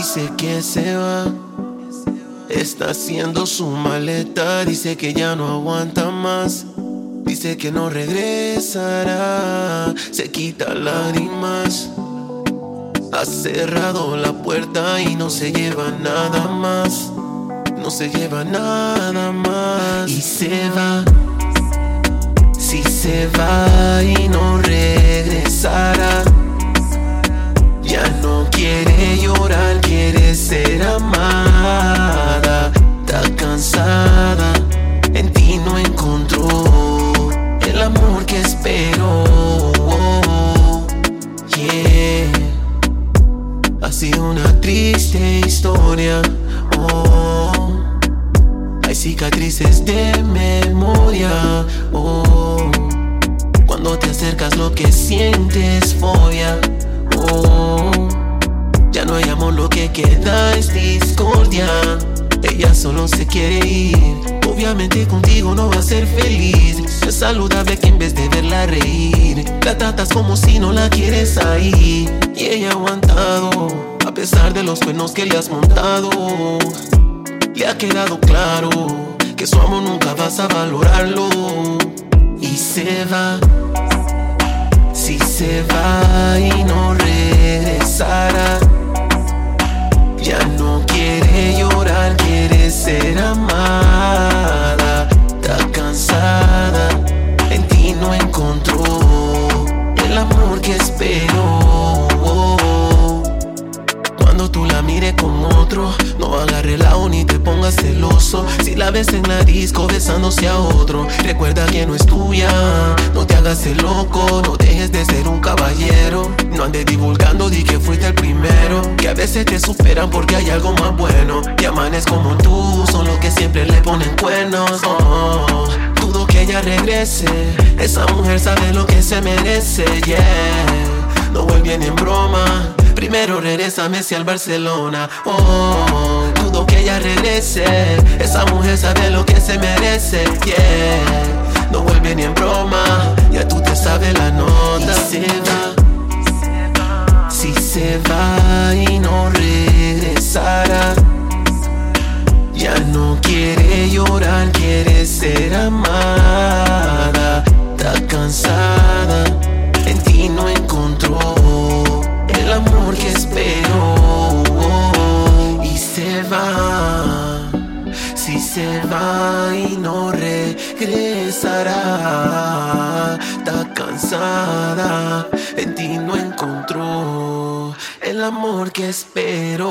dice que se va. Está haciendo su maleta, dice que ya no aguanta más. Dice que no regresará, se quita lágrimas. Ha cerrado la puerta y no se lleva nada más. No se lleva nada más. Y se va. Si se va y no regresará. Ya no quiere llorar, ser amada. Está cansada, en ti no encontró el amor que esperó. Yeah. Ha sido una triste historia. Oh. Hay cicatrices de memoria. Discordia. Ella solo se quiere ir. Obviamente contigo no va a ser feliz. Es saludable que en vez de verla reír, la tratas como si no la quieres ahí. Y ella ha aguantado, a pesar de los cuernos que le has montado. Le ha quedado claro que su amor nunca vas a valorarlo. Y se va. Si se va y no que esperó. Cuando tú la mires con otro, no agarre la ni te pongas celoso. Si la ves en la disco besándose a otro, recuerda que no es tuya. No te hagas el loco, no dejes de ser un caballero. No andes divulgando, di que fuiste el primero. Que a veces te superan porque hay algo más bueno. Diamanes como tú son los que siempre le ponen cuernos. Oh, dudo que ella regrese. Esa mujer sabe lo que se merece, yeah. Primero regrésame hacia el Barcelona. Oh, dudo que ella regrese. Esa mujer sabe lo que se merece. Yeah, no vuelve ni en broma. Ya tú te sabes la nota. Se va. Si se va y no regresará. Ya no quiere llorar, quiere ser amada. Está cansada, en ti no encontró el amor que esperó. Y se va, si se va y no regresará. Está cansada, en ti no encontró el amor que esperó.